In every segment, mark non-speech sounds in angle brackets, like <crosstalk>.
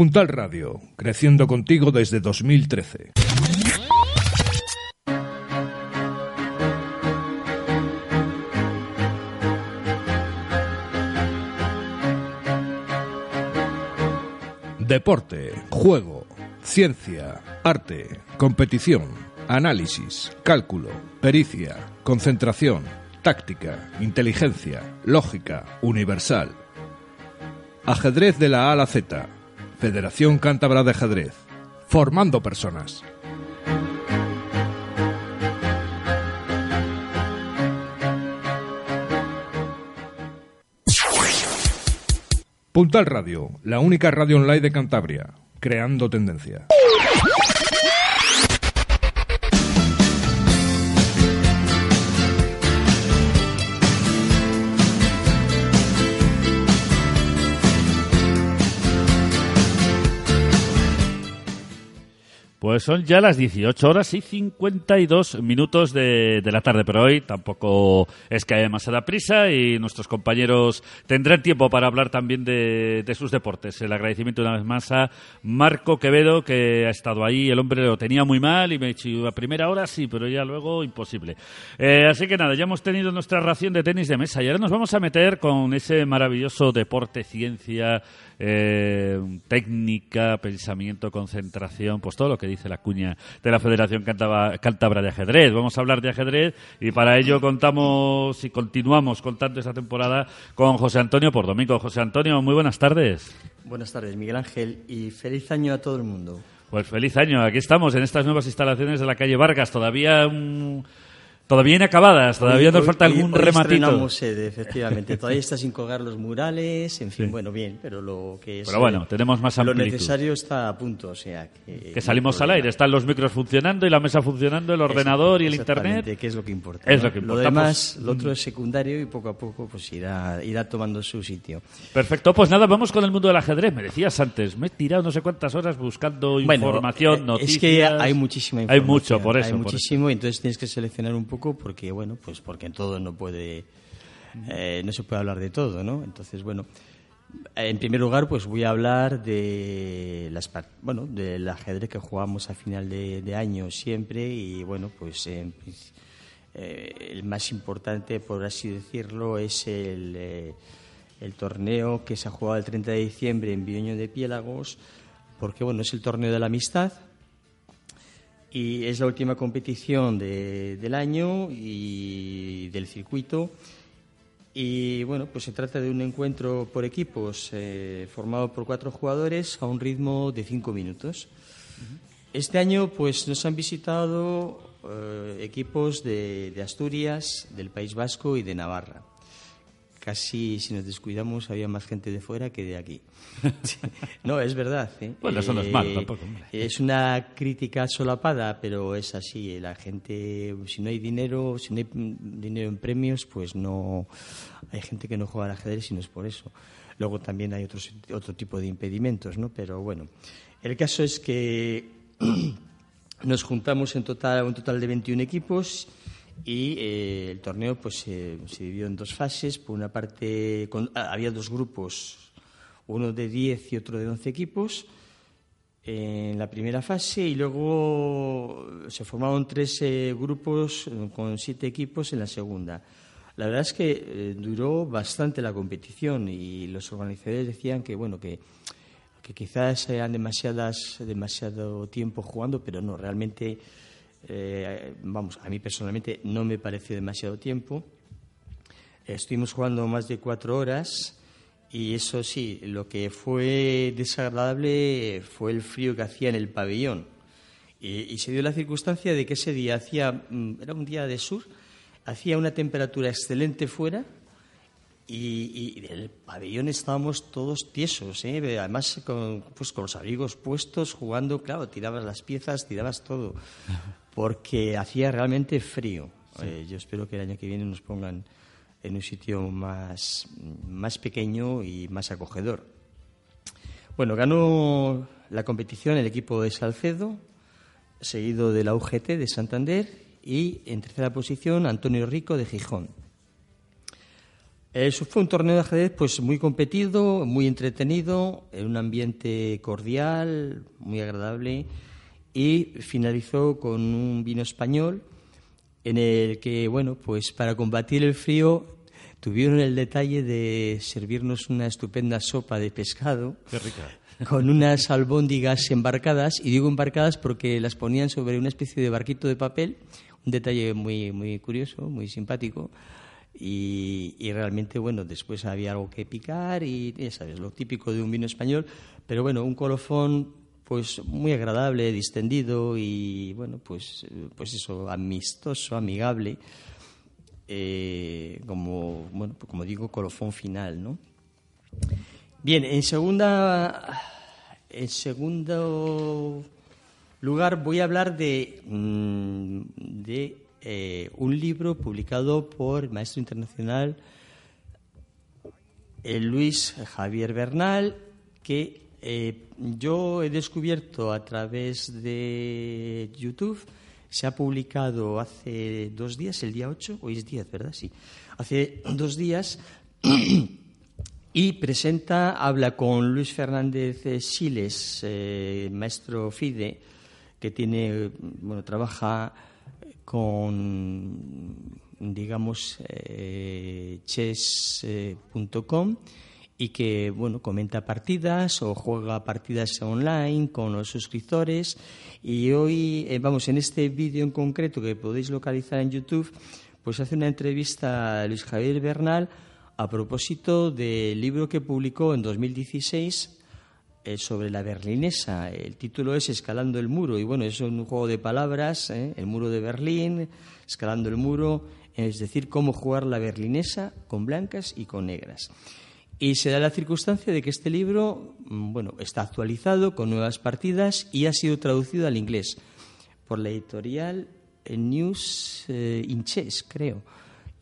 Puntal Radio, creciendo contigo desde 2013. Deporte, juego, ciencia, arte, competición, análisis, cálculo, pericia, concentración, táctica, inteligencia, lógica, universal. Ajedrez de la A a Z. Federación Cántabra de Ajedrez. Formando personas. Puntal Radio, la única radio online de Cantabria, creando tendencia. Pues son ya las 18 horas y 52 minutos de, de, la tarde, pero hoy tampoco es que haya demasiada prisa y nuestros compañeros tendrán tiempo para hablar también de, de, sus deportes. El agradecimiento una vez más a Marco Quevedo, que ha estado ahí. El hombre lo tenía muy mal y me ha dicho, a primera hora sí, pero ya luego imposible. Eh, así que nada, ya hemos tenido nuestra ración de tenis de mesa y ahora nos vamos a meter con ese maravilloso deporte, ciencia, eh, técnica, pensamiento, concentración, pues todo lo que dice la cuña de la Federación Cántabra de Ajedrez. Vamos a hablar de ajedrez y para ello contamos y continuamos contando esta temporada con José Antonio por domingo. José Antonio, muy buenas tardes. Buenas tardes, Miguel Ángel, y feliz año a todo el mundo. Pues feliz año. Aquí estamos en estas nuevas instalaciones de la calle Vargas. Todavía un Todavía inacabadas, todavía hoy, nos falta hoy, algún hoy rematito. sede, efectivamente. <laughs> Todavía está sin colgar los murales, en fin, sí. bueno, bien, pero lo que es. Pero bueno, tenemos más amplitud. Lo necesario está a punto, o sea. Que, que salimos al aire, están los micros funcionando y la mesa funcionando, el ordenador y el internet. que es lo que importa. Es ¿no? lo que importa. Lo demás, pues, lo otro es secundario y poco a poco pues irá, irá tomando su sitio. Perfecto, pues nada, vamos con el mundo del ajedrez. Me decías antes, me he tirado no sé cuántas horas buscando bueno, información, eh, noticias. Es que hay muchísima información. Hay mucho, por eso. Hay muchísimo, eso. y entonces tienes que seleccionar un poco porque, bueno, pues porque en todo no puede eh, no se puede hablar de todo no entonces bueno en primer lugar pues voy a hablar de las bueno del ajedrez que jugamos a final de, año siempre y bueno pues eh, el más importante por así decirlo es el, eh, el torneo que se ha jugado el 30 de diciembre en Viño de Piélagos porque bueno es el torneo de la amistad y es la última competición de, del año y del circuito. Y bueno, pues se trata de un encuentro por equipos eh, formado por cuatro jugadores a un ritmo de cinco minutos. Uh -huh. Este año pues nos han visitado eh, equipos de, de Asturias, del País Vasco y de Navarra casi si nos descuidamos había más gente de fuera que de aquí. <laughs> no, es verdad. ¿eh? Bueno, eso no es mal tampoco. Hombre. Es una crítica solapada, pero es así. La gente, si no hay dinero, si no hay dinero en premios, pues no. Hay gente que no juega al ajedrez y no es por eso. Luego también hay otros, otro tipo de impedimentos, ¿no? Pero bueno, el caso es que <clears throat> nos juntamos en total, un total de 21 equipos y eh, el torneo pues eh, se dividió en dos fases. Por una parte con, ah, había dos grupos, uno de 10 y otro de 11 equipos en la primera fase y luego se formaron tres eh, grupos con siete equipos en la segunda. La verdad es que eh, duró bastante la competición y los organizadores decían que bueno que, que quizás eran demasiadas demasiado tiempo jugando, pero no realmente eh, vamos, a mí personalmente no me pareció demasiado tiempo. Estuvimos jugando más de cuatro horas y eso sí, lo que fue desagradable fue el frío que hacía en el pabellón. Y, se dio la circunstancia de que ese día hacía, mm, era un día de sur, hacía una temperatura excelente fuera y, y en el pabellón estábamos todos tiesos, ¿eh? además con, pues, con los abrigos puestos, jugando, claro, tirabas las piezas, tirabas todo <laughs> porque hacía realmente frío. Sí. Eh, yo espero que el año que viene nos pongan en un sitio más, más pequeño y más acogedor. Bueno, ganó la competición el equipo de Salcedo, seguido de la UGT de Santander y en tercera posición Antonio Rico de Gijón. Eso fue un torneo de ajedrez pues muy competido, muy entretenido, en un ambiente cordial, muy agradable y finalizó con un vino español en el que, bueno, pues para combatir el frío tuvieron el detalle de servirnos una estupenda sopa de pescado. Con unas albóndigas embarcadas, y digo embarcadas porque las ponían sobre una especie de barquito de papel, un detalle muy, muy curioso, muy simpático y, realmente, bueno, después había algo que picar y ya sabes, lo típico de un vino español, pero bueno, un colofón pues muy agradable, distendido y bueno, pues, pues eso, amistoso, amigable, eh, como, bueno, como digo, colofón final, ¿no? Bien, en segunda, en segundo lugar voy a hablar de, mm, de eh, un libro publicado por el maestro internacional eh, Luis Javier Bernal, que eh, yo he descubierto a través de YouTube. Se ha publicado hace dos días, el día 8, hoy es 10, ¿verdad? Sí. Hace <clears throat> dos días. <clears throat> Y presenta, habla con Luis Fernández Siles, maestro FIDE, que tiene, bueno, trabaja con, digamos, eh, chess.com y que, bueno, comenta partidas o juega partidas online con los suscriptores. Y hoy, eh, vamos, en este vídeo en concreto que podéis localizar en YouTube, pues hace una entrevista a Luis Javier Bernal a propósito del libro que publicó en 2016 eh, sobre la berlinesa. El título es Escalando el muro y bueno, es un juego de palabras, ¿eh? el muro de Berlín, escalando el muro, es decir, cómo jugar la berlinesa con blancas y con negras. Y se da la circunstancia de que este libro, mm, bueno, está actualizado con nuevas partidas y ha sido traducido al inglés por la editorial eh, News in Chess, creo.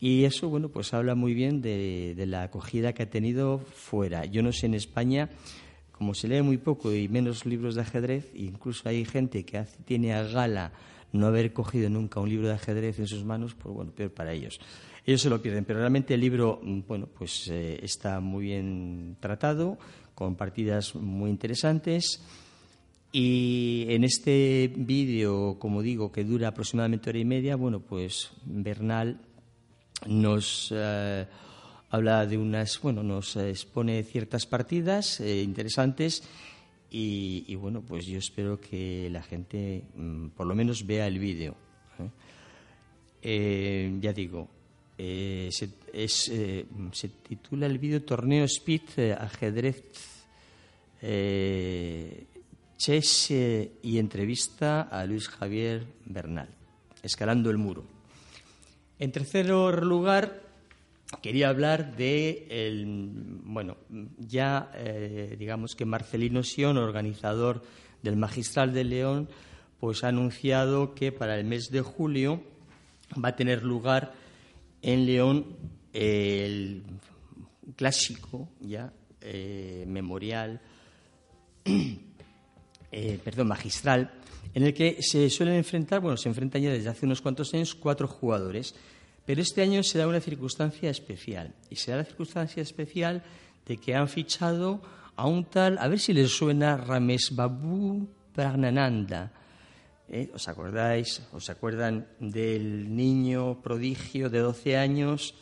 Y eso, bueno, pues habla muy bien de, la acogida que ha tenido fuera. Yo no sé en España como se lee muy poco y menos libros de ajedrez, incluso hay gente que tiene a gala no haber cogido nunca un libro de ajedrez en sus manos, pues bueno, peor para ellos. Ellos se lo pierden, pero realmente el libro, mm, bueno, pues eh, está muy bien tratado, con partidas muy interesantes. Y en este vídeo, como digo, que dura aproximadamente hora y media, bueno, pues Bernal nos eh, habla de unas, bueno, nos expone ciertas partidas eh, interesantes y, bueno, pues yo espero que la gente mm, por lo menos vea el vídeo. ¿eh? Eh, ya digo, se, se, titula el vídeo Torneo Speed Ajedrez Chess y entrevista a Luis Javier Bernal, Escalando el Muro. En tercer lugar, quería hablar de, el, bueno, ya eh, digamos que Marcelino Sion, organizador del Magistral de León, pues ha anunciado que para el mes de julio va a tener lugar en León el clásico ya eh, memorial, <clears throat> eh, perdón, magistral, en el que se suelen enfrentar, bueno, se enfrentan ya desde hace unos cuantos años cuatro jugadores pero este año se da una circunstancia especial. Y se da la circunstancia especial de que han fichado a un tal, a ver si les suena, Ramesh Babu Pragnananda. ¿Eh? ¿Os acordáis? ¿Os acuerdan del niño prodigio de 12 años?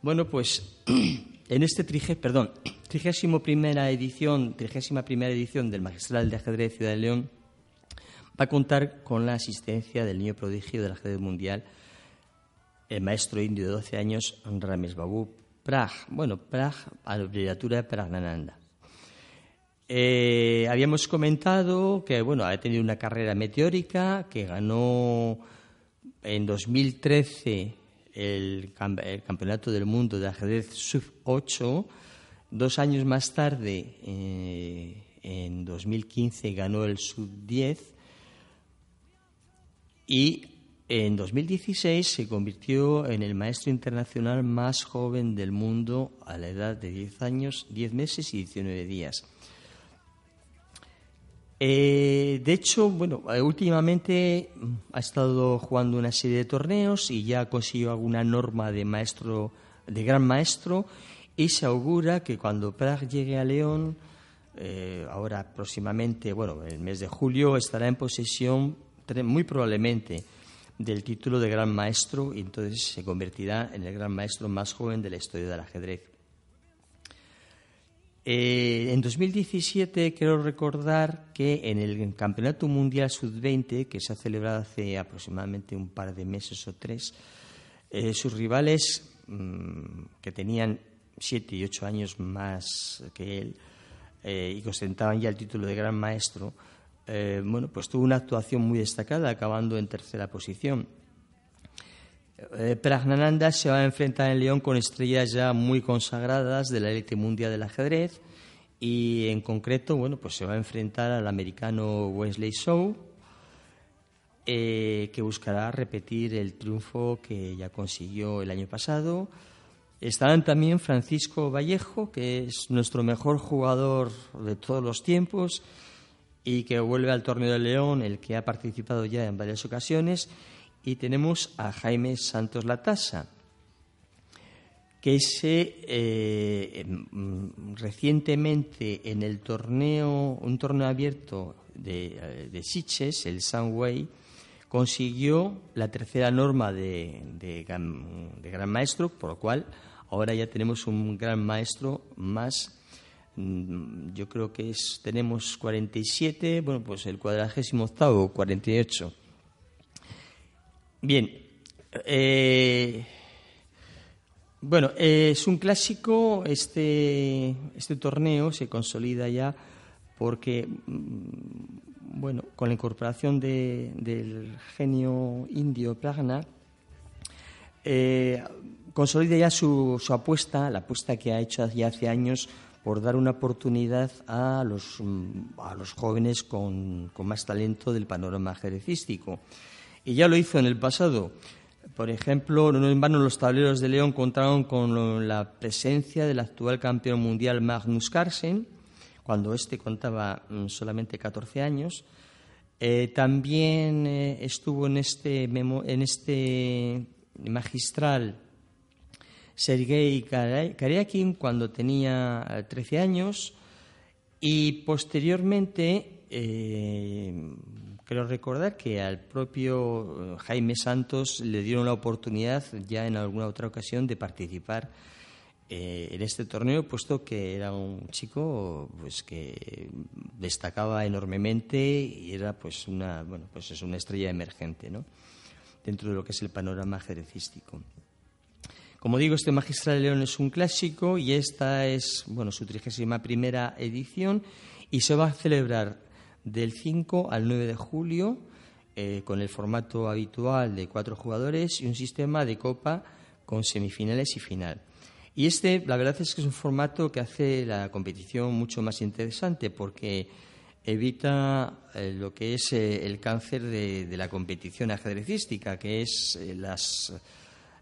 Bueno, pues <clears throat> en este trige, perdón, <clears throat> trigésimo primera edición, trigésima primera edición del Magistral de Ajedrez Ciudad de León va a contar con la asistencia del niño prodigio del ajedrez mundial el maestro indio de 12 años, Ramesh Babu Praj. Bueno, Praj, abreviatura de Pragnananda. Eh, habíamos comentado que bueno, ha tenido una carrera meteórica, que ganó en 2013 el, Campeonato del Mundo de Ajedrez Sub-8. Dos años más tarde, eh, en 2015, ganó el Sub-10. Y en 2016 se convirtió en el maestro internacional más joven del mundo a la edad de 10 años, 10 meses y 19 días. Eh, de hecho, bueno, eh, últimamente ha estado jugando una serie de torneos y ya consiguió alguna norma de maestro de gran maestro y se augura que cuando Prag llegue a León, eh, ahora próximamente, bueno, el mes de julio, estará en posesión muy probablemente del título de gran maestro y entonces se convertirá en el gran maestro más joven de la historia del ajedrez. Eh, en 2017 quiero recordar que en el Campeonato Mundial Sub-20, que se ha celebrado hace aproximadamente un par de meses o tres, eh, sus rivales, mm, que tenían siete y ocho años más que él eh, y que ostentaban ya el título de gran maestro, bueno, pues tuvo una actuación muy destacada, acabando en tercera posición. Eh, Pragnananda se va a enfrentar en León con estrellas ya muy consagradas de la élite mundial del ajedrez y en concreto, bueno, pues se va a enfrentar al americano Wesley Shaw, eh, que buscará repetir el triunfo que ya consiguió el año pasado. Estarán también Francisco Vallejo, que es nuestro mejor jugador de todos los tiempos y que vuelve al torneo de León, el que ha participado ya en varias ocasiones, y tenemos a Jaime Santos Latasa, que se eh, mm, recientemente en el torneo, un torneo abierto de, eh, de Siches, el Sunway, consiguió la tercera norma de, de, gran, maestro, por lo cual ahora ya tenemos un gran maestro más. Mm, yo creo que es, tenemos 47, bueno, pues el cuadragésimo octavo, 48. Bien. Eh, bueno, es un clásico. Este, este torneo se consolida ya porque, mm, bueno, con la incorporación del genio indio Pragna, eh, consolida ya su, su, apuesta, la apuesta que ha hecho ya hace años por dar una oportunidad a los, mm, a los jóvenes con, con más talento del panorama ajedrecístico y ya lo hizo en el pasado. Por ejemplo, no en vano los tableros de León contaron con la presencia del actual campeón mundial Magnus Carlsen, cuando éste contaba mm, solamente 14 años. Eh, también eh, estuvo en este, en este magistral Sergei Karyakin cuando tenía 13 años y posteriormente Quiero recordar que al propio eh, Jaime Santos le dieron la oportunidad ya en alguna otra ocasión de participar eh, en este torneo, puesto que era un chico pues que destacaba enormemente y era pues una bueno pues es una estrella emergente, ¿no? dentro de lo que es el panorama ajedrecístico. Como digo, este Magistral de León es un clásico y esta es bueno su trigésima primera edición y se va a celebrar del 5 al 9 de julio, eh, con el formato habitual de cuatro jugadores y un sistema de copa con semifinales y final. Y este, la verdad es que es un formato que hace la competición mucho más interesante porque evita eh, lo que es eh, el cáncer de, la competición ajedrecística, que es las,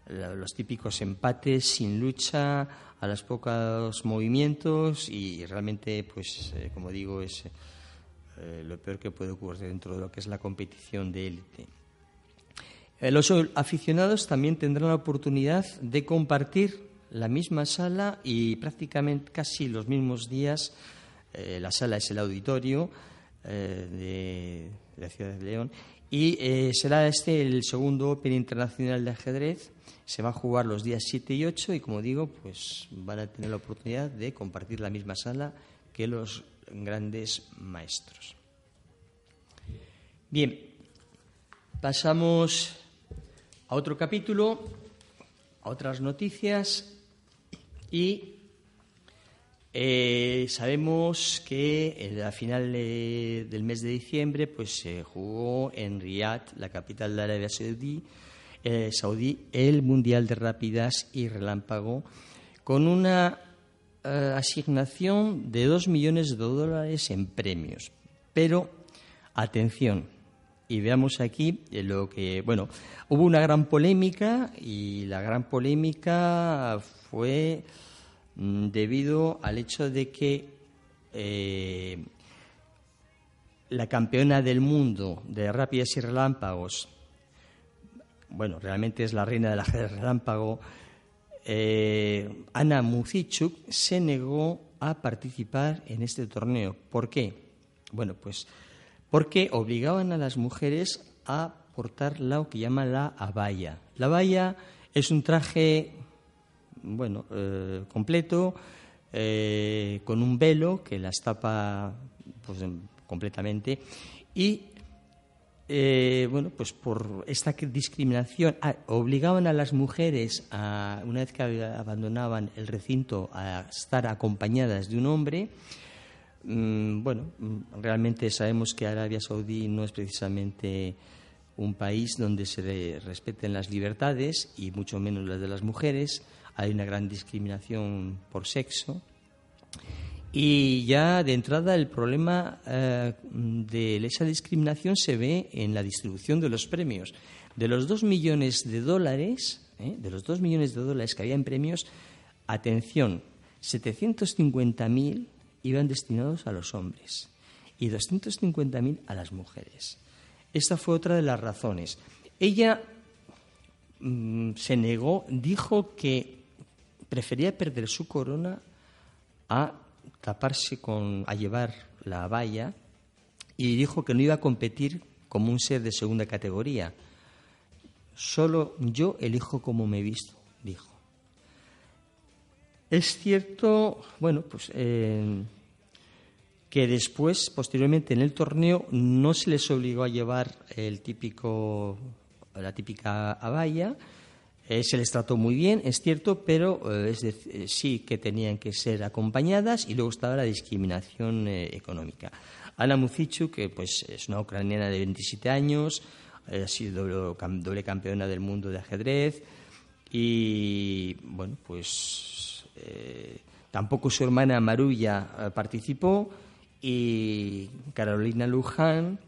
los típicos empates sin lucha, a los pocos movimientos y realmente, pues, como digo, es eh, lo peor que puede ocurrir dentro de lo que es la competición de élite. Eh, los aficionados también tendrán la oportunidad de compartir la misma sala y prácticamente casi los mismos días. Eh, la sala es el auditorio de, la ciudad de León y será este el segundo Open Internacional de Ajedrez. Se va a jugar los días 7 y 8 y, como digo, pues van a tener la oportunidad de compartir la misma sala que los grandes maestros. Bien, pasamos a otro capítulo, a otras noticias y eh, sabemos que la final del mes de diciembre pues se jugó en Riyadh, la capital de Arabia Saudí, eh, Saudí, el Mundial de Rápidas y Relámpago, con una eh, asignación de dos millones de dólares en premios. Pero, atención, y veamos aquí lo que, bueno, hubo una gran polémica y la gran polémica fue mm, debido al hecho de que eh, la campeona del mundo de rápidas y relámpagos, bueno, realmente es la reina del <laughs> relámpago, eh, Ana Muzichuk se negó a participar en este torneo. ¿Por qué? Bueno, pues porque obligaban a las mujeres a portar lo que llama la abaya. La abaya es un traje, bueno, eh, completo, eh, con un velo que las tapa pues, completamente y eh, bueno, pues por esta discriminación ah, obligaban a las mujeres, a, una vez que abandonaban el recinto, a estar acompañadas de un hombre. Mm, bueno, mm, realmente sabemos que Arabia Saudí no es precisamente un país donde se respeten las libertades y mucho menos las de las mujeres. Hay una gran discriminación por sexo. Y ya de entrada el problema eh, de esa discriminación se ve en la distribución de los premios. De los dos millones de dólares, eh, de los dos millones de dólares que había en premios, atención, 750.000 iban destinados a los hombres y 250.000 a las mujeres. Esta fue otra de las razones. Ella mm, se negó, dijo que prefería perder su corona a taparse con, a llevar la valla y dijo que no iba a competir como un ser de segunda categoría. Solo yo elijo cómo me visto, dijo. Es cierto, bueno, pues eh, que después, posteriormente en el torneo, no se les obligó a llevar el típico, la típica abaya, eh, se les trató muy bien, es cierto, pero eh, es eh, sí que tenían que ser acompañadas y luego estaba la discriminación económica. Ana Muzichu, que pues es una ucraniana de 27 años, ha sido doble, campeona del mundo de ajedrez y bueno, pues tampoco su hermana Marulla participó y Carolina Luján,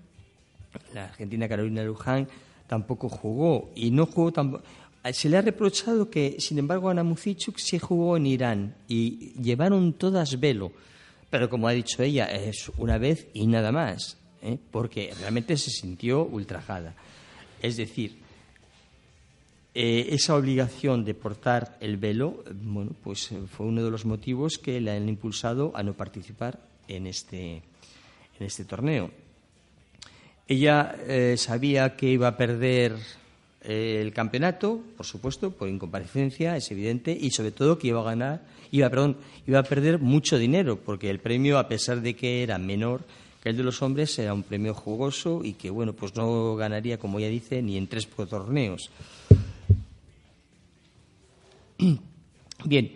la argentina Carolina Luján, tampoco jugó y no jugó tampoco se le ha reprochado que, sin embargo, Ana Muzichuk se jugó en Irán y llevaron todas velo. Pero como ha dicho ella, es una vez y nada más, ¿eh? porque realmente se sintió ultrajada. Es decir, eh, esa obligación de portar el velo, bueno, pues fue uno de los motivos que le han impulsado a no participar en este, en este torneo. Ella sabía que iba a perder el campeonato, por supuesto, por incomparecencia, es evidente, y sobre todo que iba a ganar, iba, perdón, iba a perder mucho dinero, porque el premio, a pesar de que era menor que el de los hombres, era un premio jugoso y que, bueno, pues no ganaría, como ella dice, ni en tres torneos. <clears throat> Bien,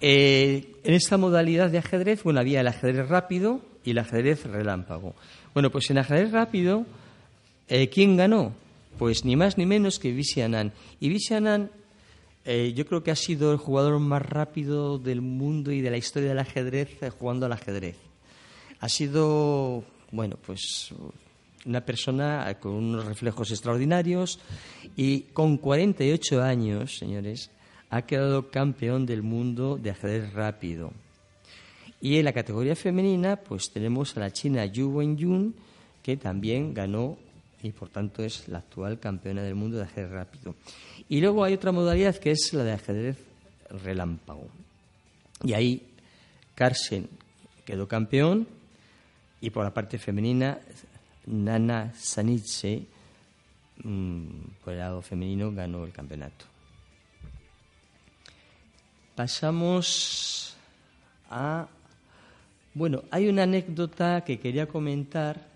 eh, en esta modalidad de ajedrez, bueno, había el ajedrez rápido y el ajedrez relámpago. Bueno, pues en ajedrez rápido, eh, ¿quién ganó? Pues ni más ni menos que Vichy Anand. Y Vichy Anand eh, yo creo que ha sido el jugador más rápido del mundo y de la historia del ajedrez eh, jugando al ajedrez. Ha sido, bueno, pues una persona con unos reflejos extraordinarios y con 48 años, señores, ha quedado campeón del mundo de ajedrez rápido. Y en la categoría femenina, pues tenemos a la china Yu Wenyun, que también ganó y por tanto es la actual campeona del mundo de ajedrez rápido. Y luego hay otra modalidad que es la de ajedrez relámpago. Y ahí Carsen quedó campeón y por la parte femenina Nana Sanitze mm, por el lado femenino ganó el campeonato. Pasamos a bueno, hay una anécdota que quería comentar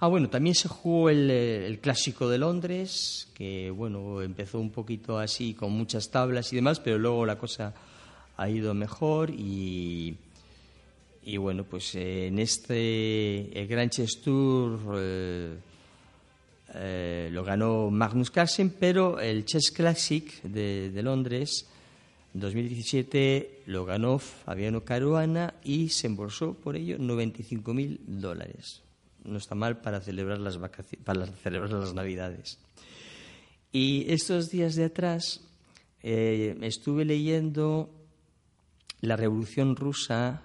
Ah, bueno, también se jugó eh, el, Clásico de Londres, que bueno, empezó un poquito así con muchas tablas y demás, pero luego la cosa ha ido mejor y, y bueno, pues en este el Grand Chess Tour eh, eh, lo ganó Magnus Carlsen, pero el Chess Classic de, de Londres 2017 lo ganó Fabiano Caruana y se embolsó por ello 95.000 dólares no está mal para celebrar las, para celebrar las Navidades. Y estos días de atrás eh, estuve leyendo La Revolución Rusa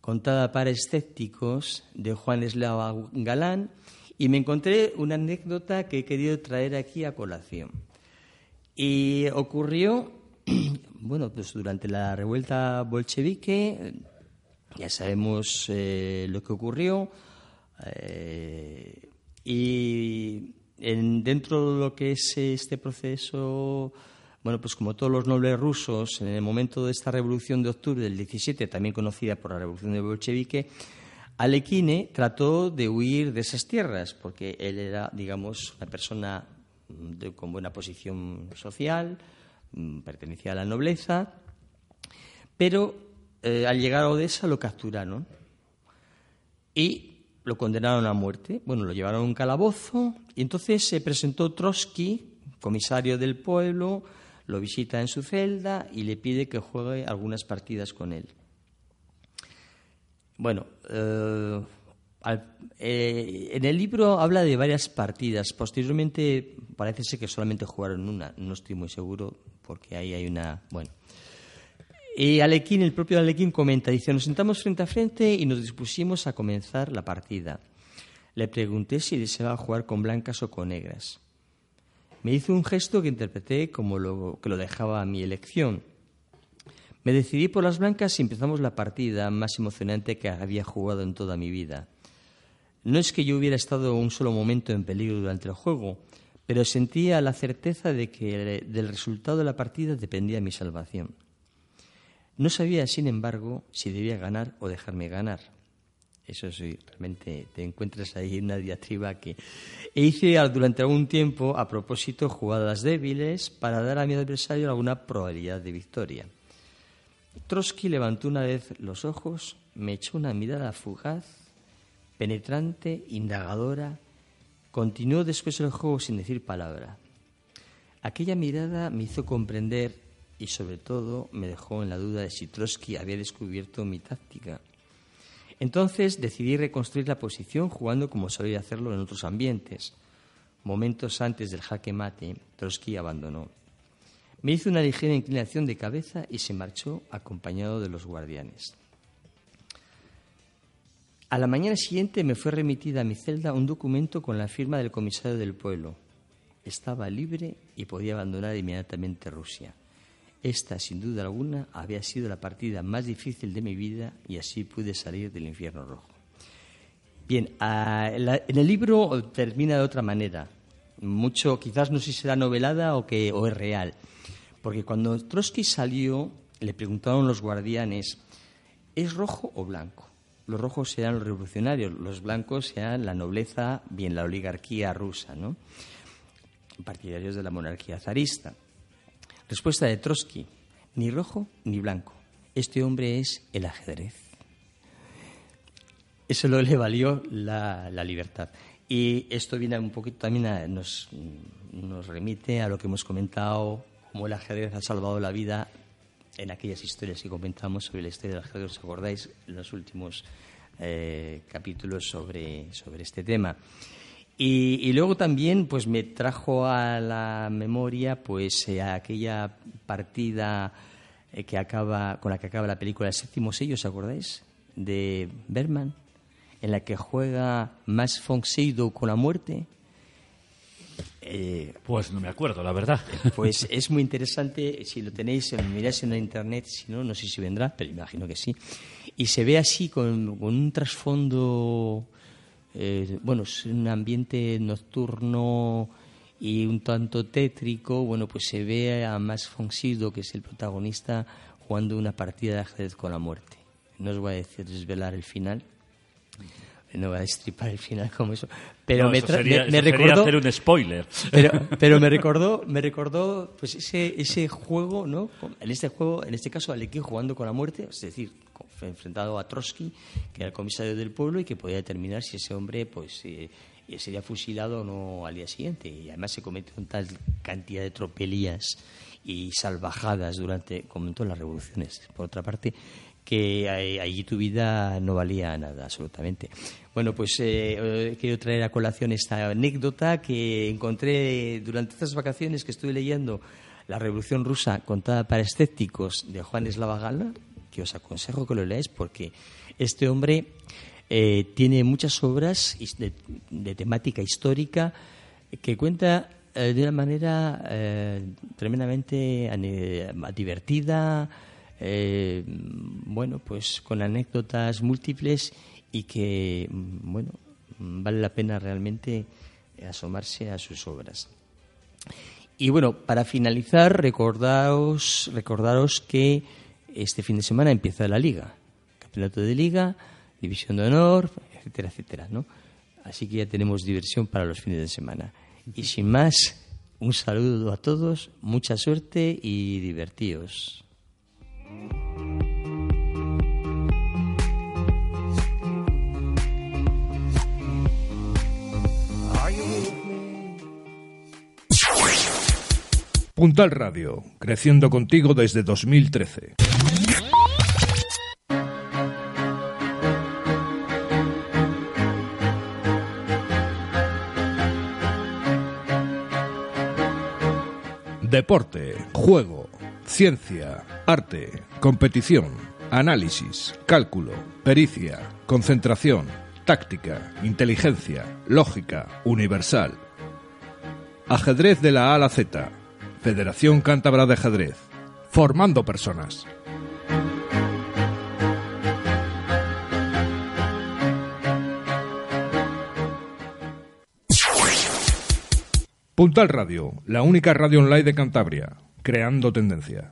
contada para escépticos de Juan Eslava Galán y me encontré una anécdota que he querido traer aquí a colación. Y ocurrió, <clears throat> bueno, pues durante la revuelta bolchevique, ya sabemos eh, lo que ocurrió, eh, y dentro de lo que es este proceso, bueno, pues como todos los nobles rusos, en el momento de esta revolución de octubre del 17, también conocida por la revolución de bolchevique, Alekhine trató de huir de esas tierras, porque él era, digamos, una persona mm, con buena posición social, mm, pertenecía a la nobleza, pero eh, al llegar a Odessa lo capturaron. Y lo condenaron a muerte. Bueno, lo llevaron a un calabozo y entonces se presentó Trotsky, comisario del pueblo, lo visita en su celda y le pide que juegue algunas partidas con él. Bueno, eh, eh, en el libro habla de varias partidas. Posteriormente parece ser que solamente jugaron una. No estoy muy seguro porque ahí hay una. Bueno. Y Alequín, el propio Alequín comenta, dice, nos sentamos frente a frente y nos dispusimos a comenzar la partida. Le pregunté si deseaba jugar con blancas o con negras. Me hizo un gesto que interpreté como lo, que lo dejaba a mi elección. Me decidí por las blancas y empezamos la partida más emocionante que había jugado en toda mi vida. No es que yo hubiera estado un solo momento en peligro durante el juego, pero sentía la certeza de que del resultado de la partida dependía mi salvación. No sabía, sin embargo, si debía ganar o dejarme ganar. Eso sí, realmente te encuentras ahí en una diatriba que e hice durante algún tiempo, a propósito, jugadas débiles para dar a mi adversario alguna probabilidad de victoria. Trotsky levantó una vez los ojos, me echó una mirada fugaz, penetrante, indagadora, continuó después el juego sin decir palabra. Aquella mirada me hizo comprender y sobre todo me dejó en la duda de si Trotsky había descubierto mi táctica. Entonces decidí reconstruir la posición jugando como solía hacerlo en otros ambientes. Momentos antes del jaque mate, Trotsky abandonó. Me hizo una ligera inclinación de cabeza y se marchó acompañado de los guardianes. A la mañana siguiente me fue remitida a mi celda un documento con la firma del comisario del pueblo. Estaba libre y podía abandonar inmediatamente Rusia. Esta, sin duda alguna, había sido la partida más difícil de mi vida y así pude salir del infierno rojo. Bien, en el libro termina de otra manera. Mucho, quizás no sé si será novelada o, que, o es real. Porque cuando Trotsky salió, le preguntaron los guardianes, ¿es rojo o blanco? Los rojos serán los revolucionarios, los blancos serán la nobleza, bien la oligarquía rusa, ¿no? Partidarios de la monarquía zarista. Respuesta de Trotsky, ni rojo ni blanco. Este hombre es el ajedrez. Eso lo le valió la, libertad. Y esto viene un poquito también nos, nos remite a lo que hemos comentado, cómo el ajedrez ha salvado la vida en aquellas historias que comentamos sobre la historia del ajedrez, ¿os acordáis? En los últimos eh, capítulos sobre, sobre este tema. Y, luego también pues me trajo a la memoria pues eh, aquella partida eh, que acaba con la que acaba la película El séptimo sello, ¿os acordáis? De Berman, en la que juega Max von Sydow con la muerte. Eh, pues no me acuerdo, la verdad. <laughs> Pues es muy interesante, si lo tenéis, miráis en la internet, si no, no sé si vendrá, pero imagino que sí. Y se ve así con, con un trasfondo eh, bueno, es un ambiente nocturno y un tanto tétrico, bueno, pues se ve a Max Fonsido, que es el protagonista, jugando una partida de ajedrez con la muerte. No os voy a decir desvelar el final, no voy a destripar el final como eso, pero me, recordó hacer un spoiler. <laughs> Pero, me recordó, me recordó pues ese, ese juego, ¿no? En este juego, en este caso, Alequín jugando con la muerte, es decir, enfrentado a Trotsky, que era el comisario del pueblo y que podía determinar si ese hombre pues eh, sería fusilado o no al día siguiente. Y además se cometió tal cantidad de tropelías y salvajadas durante, como en todas las revoluciones, por otra parte, que allí tu vida no valía nada, absolutamente. Bueno, pues eh, quiero traer a colación esta anécdota que encontré durante estas vacaciones que estuve leyendo La Revolución Rusa contada para escépticos de Juan Eslava que os aconsejo que lo leáis porque este hombre eh, tiene muchas obras de, temática histórica que cuenta eh, de una manera eh, tremendamente divertida, bueno, pues con anécdotas múltiples y que, mm, bueno, mm, vale la pena realmente asomarse a sus obras. Y bueno, para finalizar, recordaos, recordaros que este fin de semana empieza la liga. Campeonato de liga, división de honor, etcétera, etcétera. Así que ya tenemos diversión para los fines de semana. Y sin más, un saludo a todos, mucha suerte y divertíos. Puntal Radio, creciendo contigo desde 2013. Deporte, juego, ciencia, arte, competición, análisis, cálculo, pericia, concentración, táctica, inteligencia, lógica, universal. Ajedrez de la A a la Z. Federación Cántabra de Ajedrez. Formando personas. Puntal Radio, la única radio online de Cantabria. Creando tendencia.